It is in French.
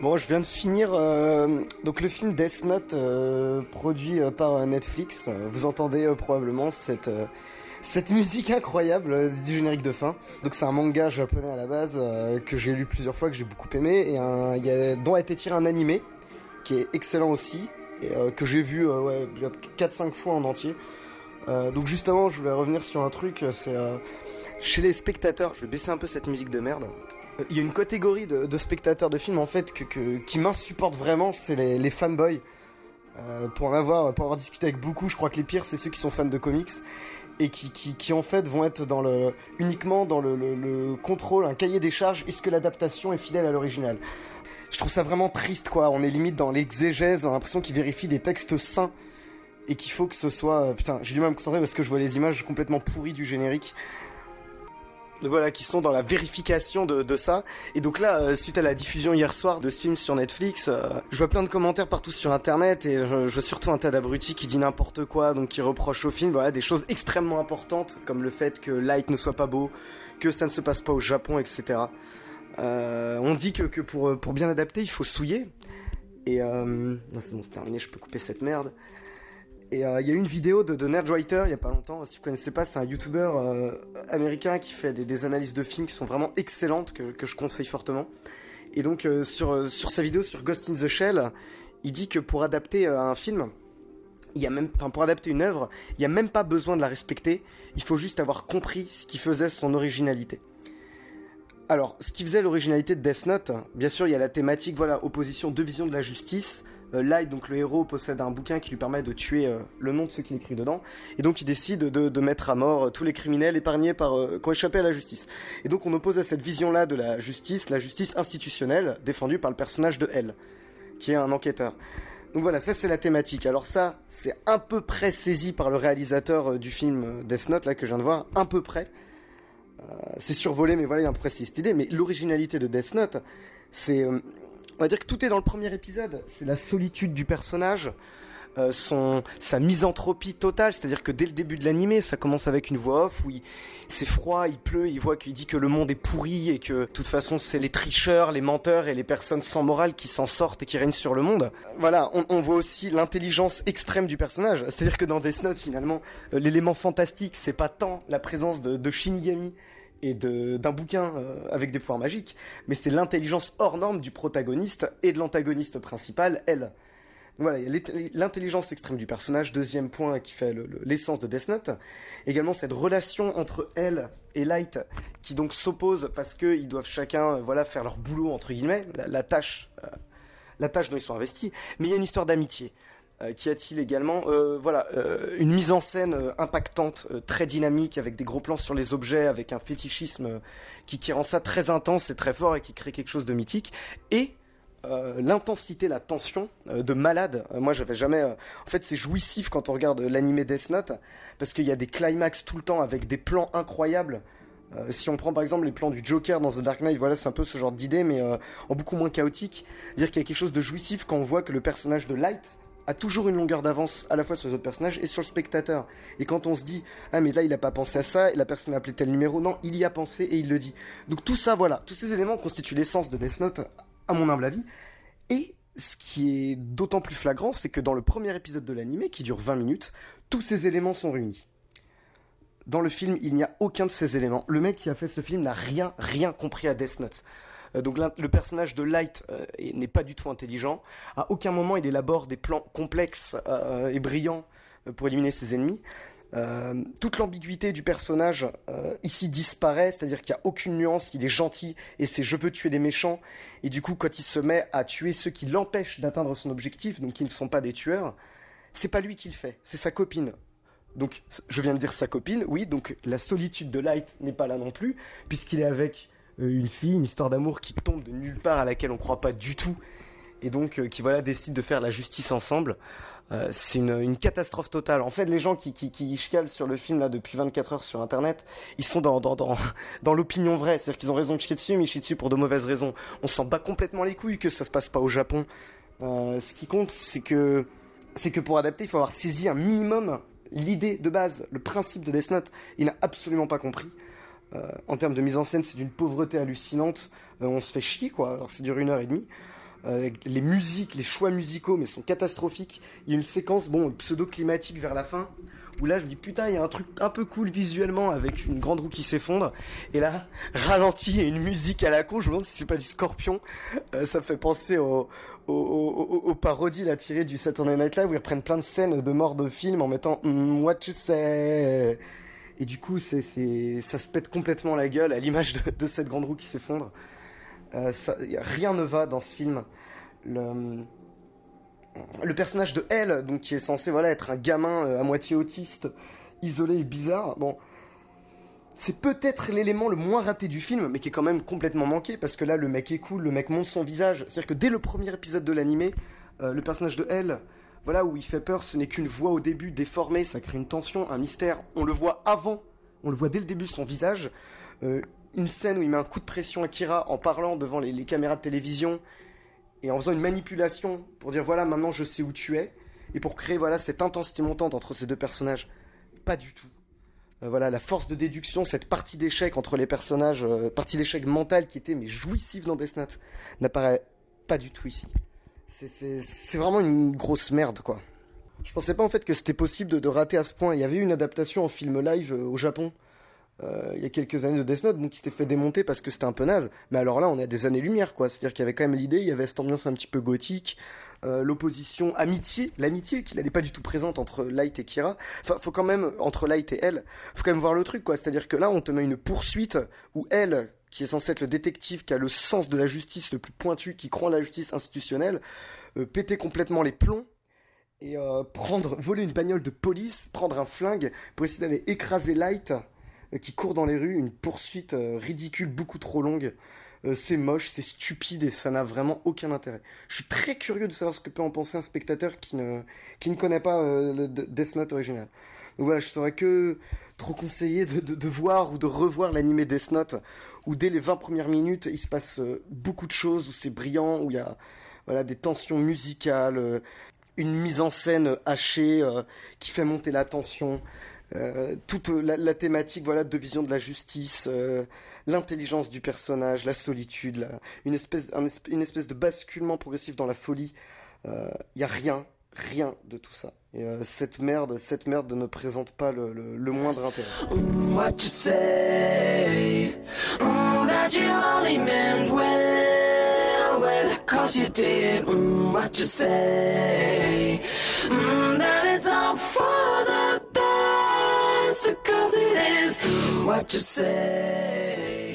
Bon, je viens de finir euh, donc le film Death Note euh, produit euh, par Netflix. Vous entendez probablement cette cette musique incroyable du générique de fin. Donc c'est un manga japonais à la base que j'ai lu plusieurs fois que j'ai beaucoup aimé et un, dont a été tiré un animé qui est excellent aussi et que j'ai vu ouais 4-5 fois en entier. donc juste avant, je voulais revenir sur un truc, c'est chez les spectateurs. Je vais baisser un peu cette musique de merde il y a une catégorie de, spectateurs de films en fait que, qui m'insupportent vraiment, c'est les, fanboys. Euh, pour en avoir, pour avoir discuté avec beaucoup, je crois que les pires c'est ceux qui sont fans de comics et qui, en fait vont être dans le uniquement dans le, contrôle, un cahier des charges. Est-ce que l'adaptation est fidèle à l'original? Je trouve ça vraiment triste quoi. On est limite dans l'exégèse, on a l'impression qu'ils vérifient des textes sains et qu'il faut que ce soit. Euh, putain, j'ai du mal à me concentrer parce que je vois les images complètement pourries du générique voilà, qui sont dans la vérification de, ça. Et donc là, euh, suite à la diffusion hier soir de ce film sur Netflix, euh, je vois plein de commentaires partout sur Internet et je, vois surtout un tas d'abrutis qui dit n'importe quoi, donc qui reprochent au film, voilà, des choses extrêmement importantes comme le fait que Light ne soit pas beau, que ça ne se passe pas au Japon, etc. Euh, on dit que, que pour, pour bien adapter, il faut souiller. Et non, c'est bon, c'est terminé, je peux couper cette merde. Et euh, il y a eu une vidéo de, de Nerdwriter il y a pas longtemps. Si vous connaissez pas, c'est un YouTuber euh, américain qui fait des, analyses de films qui sont vraiment excellentes que, je conseille fortement. Et donc euh, sur sur sa vidéo sur Ghost in the Shell, il dit que pour adapter un film, il y a même, pour adapter une œuvre, il n'y a même pas besoin de la respecter. Il faut juste avoir compris ce qui faisait son originalité. Alors, ce qui faisait l'originalité de Death Note, bien sûr, il y a la thématique, voilà, opposition, deux visions de la justice, Light, donc le héros, possède un bouquin qui lui permet de tuer euh, le nom de ceux qu'il écrit dedans, et donc il décide de, mettre à mort euh, tous les criminels épargnés par qui ont échappé à la justice. Et donc on oppose à cette vision-là de la justice, la justice institutionnelle, défendue par le personnage de L, qui est un enquêteur. Donc voilà, ça c'est la thématique. Alors ça, c'est un peu près saisi par le réalisateur du film Death Note, là, que je viens de voir, un peu près. c'est survolé, mais voilà, il y a un peu près cette idée. Mais l'originalité de Death Note, c'est on va dire que tout est dans le premier épisode. C'est la solitude du personnage, euh, son sa misanthropie totale, c'est-à-dire que dès le début de l'animé, ça commence avec une voix off où c'est froid, il pleut, il voit qu'il dit que le monde est pourri et que de toute façon c'est les tricheurs, les menteurs et les personnes sans morale qui s'en sortent et qui règnent sur le monde. Voilà, on, voit aussi l'intelligence extrême du personnage, c'est-à-dire que dans Death Note finalement, euh, l'élément fantastique c'est pas tant la présence de, de Shinigami et d'un bouquin euh, avec des pouvoirs magiques, mais c'est l'intelligence hors norme du protagoniste et de l'antagoniste principal, elle. Voilà, l'intelligence extrême du personnage, deuxième point qui fait l'essence de Death Note. Également cette relation entre elle et Light, qui donc s'oppose parce qu'ils doivent chacun, euh, voilà, faire leur boulot entre guillemets, la, tâche, euh, la tâche dont ils sont investis. Mais il y a une histoire d'amitié. Euh, qui a-t-il également euh, Voilà, euh, une mise en scène impactante, très dynamique, avec des gros plans sur les objets, avec un fétichisme qui, rend ça très intense et très fort et qui crée quelque chose de mythique. Et l'intensité, la tension de malade. moi, j'avais jamais. en fait, c'est jouissif quand on regarde l'animé Death Note parce qu'il y a des climax tout le temps avec des plans incroyables. si on prend par exemple les plans du Joker dans The Dark Knight, voilà, c'est un peu ce genre d'idée, mais en beaucoup moins chaotique. Dire qu'il y a quelque chose de jouissif quand on voit que le personnage de Light, a toujours une longueur d'avance à la fois sur les autres personnages et sur le spectateur. Et quand on se dit ah mais là il a pas pensé à ça, et la personne a appelé tel numéro, non, il y a pensé et il le dit. Donc tout ça voilà, tous ces éléments constituent l'essence de Death Note à mon humble avis. Et ce qui est d'autant plus flagrant, c'est que dans le premier épisode de l'anime qui dure 20 minutes, tous ces éléments sont réunis. Dans le film, il n'y a aucun de ces éléments. Le mec qui a fait ce film n'a rien, rien compris à Death Note. Euh, donc le personnage de Light euh, n'est pas du tout intelligent. À aucun moment il élabore des plans complexes euh, et brillants pour éliminer ses ennemis. toute l'ambiguïté du personnage ici disparaît, c'est-à-dire qu'il n'y a aucune nuance, il est gentil et c'est je veux tuer des méchants, et du coup quand il se met à tuer ceux qui l'empêchent d'atteindre son objectif, donc qui ne sont pas des tueurs, c'est pas lui qui le fait, c'est sa copine. Donc je viens de dire sa copine, oui, donc la solitude de Light n'est pas là non plus, puisqu'il est avec une fille, une histoire d'amour qui tombe de nulle part à laquelle on croit pas du tout et donc euh, qui voilà décide de faire la justice ensemble. Euh, c'est une, catastrophe totale. En fait, les gens qui, qui, qui sur le film là depuis 24 heures sur Internet, ils sont dans l'opinion vraie. C'est-à-dire qu'ils ont raison de chier dessus, mais ils chient dessus pour de mauvaises raisons. On s'en bat complètement les couilles que ça se passe pas au Japon. Euh, ce qui compte, c'est que c'est que pour adapter, il faut avoir saisi un minimum l'idée de base, le principe de Death Note. Il n'a absolument pas compris. Euh, en termes de mise en scène, c'est d'une pauvreté hallucinante. Euh, on se fait chier, quoi. Alors, c'est dure une heure et demie. les musiques, les choix musicaux, mais sont catastrophiques. Il y a une séquence, bon, pseudo-climatique vers la fin, où là je me dis putain il y a un truc un peu cool visuellement avec une grande roue qui s'effondre et là ralenti et une musique à la con je me demande si c'est pas du Scorpion euh, ça me fait penser aux au, parodies là tirées du Saturday Night Live où ils reprennent plein de scènes de morts de films en mettant mm, what you say? Et du coup c'est ça se pète complètement la gueule à l'image de, cette grande roue qui s'effondre euh, rien ne va dans ce film le le personnage de Elle, donc qui est censé voilà être un gamin euh, à moitié autiste, isolé et bizarre. Bon, c'est peut-être l'élément le moins raté du film, mais qui est quand même complètement manqué parce que là le mec est cool, le mec monte son visage. C'est-à-dire que dès le premier épisode de l'animé, euh, le personnage de Elle, voilà où il fait peur, ce n'est qu'une voix au début déformée, ça crée une tension, un mystère. On le voit avant, on le voit dès le début son visage. Euh, une scène où il met un coup de pression à Kira en parlant devant les caméras de télévision et en faisant une manipulation pour dire voilà maintenant je sais où tu es et pour créer voilà cette intensité montante entre ces deux personnages pas du tout euh, voilà la force de déduction cette partie d'échec entre les personnages euh, partie d'échec mentale qui était mais jouissive dans Death n'apparaît pas du tout ici c'est vraiment une grosse merde quoi je pensais pas en fait que c'était possible de, rater à ce point il y avait une adaptation en film live euh, au Japon euh, il y a quelques années de Death Note, qui s'était fait démonter parce que c'était un peu naze. Mais alors là, on est à des années-lumière, quoi. C'est-à-dire qu'il y avait quand même l'idée, il y avait cette ambiance un petit peu gothique, euh, l'opposition amitié, l'amitié qui n'est pas du tout présente entre Light et Kira. Enfin, faut quand même entre Light et elle, faut quand même voir le truc, quoi. C'est-à-dire que là, on te met une poursuite où elle, qui est censée être le détective, qui a le sens de la justice le plus pointu, qui croit en la justice institutionnelle, euh, péter complètement les plombs et euh, prendre, voler une bagnole de police, prendre un flingue pour essayer d'aller écraser Light euh, qui court dans les rues, une poursuite ridicule, beaucoup trop longue. C'est moche, c'est stupide et ça n'a vraiment aucun intérêt. Je suis très curieux de savoir ce que peut en penser un spectateur qui ne, qui ne connaît pas le Death Note original. Donc voilà, je saurais que trop conseiller de, de, voir ou de revoir l'animé Death Note, où dès les 20 premières minutes, il se passe beaucoup de choses, où c'est brillant, où il y a voilà, des tensions musicales, une mise en scène hachée qui fait monter la tension. Euh, toute la, thématique voilà de vision de la justice, euh, l'intelligence du personnage, la solitude, une, espèce, une espèce de basculement progressif dans la folie. Il euh, y a rien, rien de tout ça. Et cette merde, cette merde ne présente pas le, moindre intérêt. What you say, oh, that you only meant well, well, cause you did. Mm, what you say, mm, that it's all for the best. Cause it is what you say?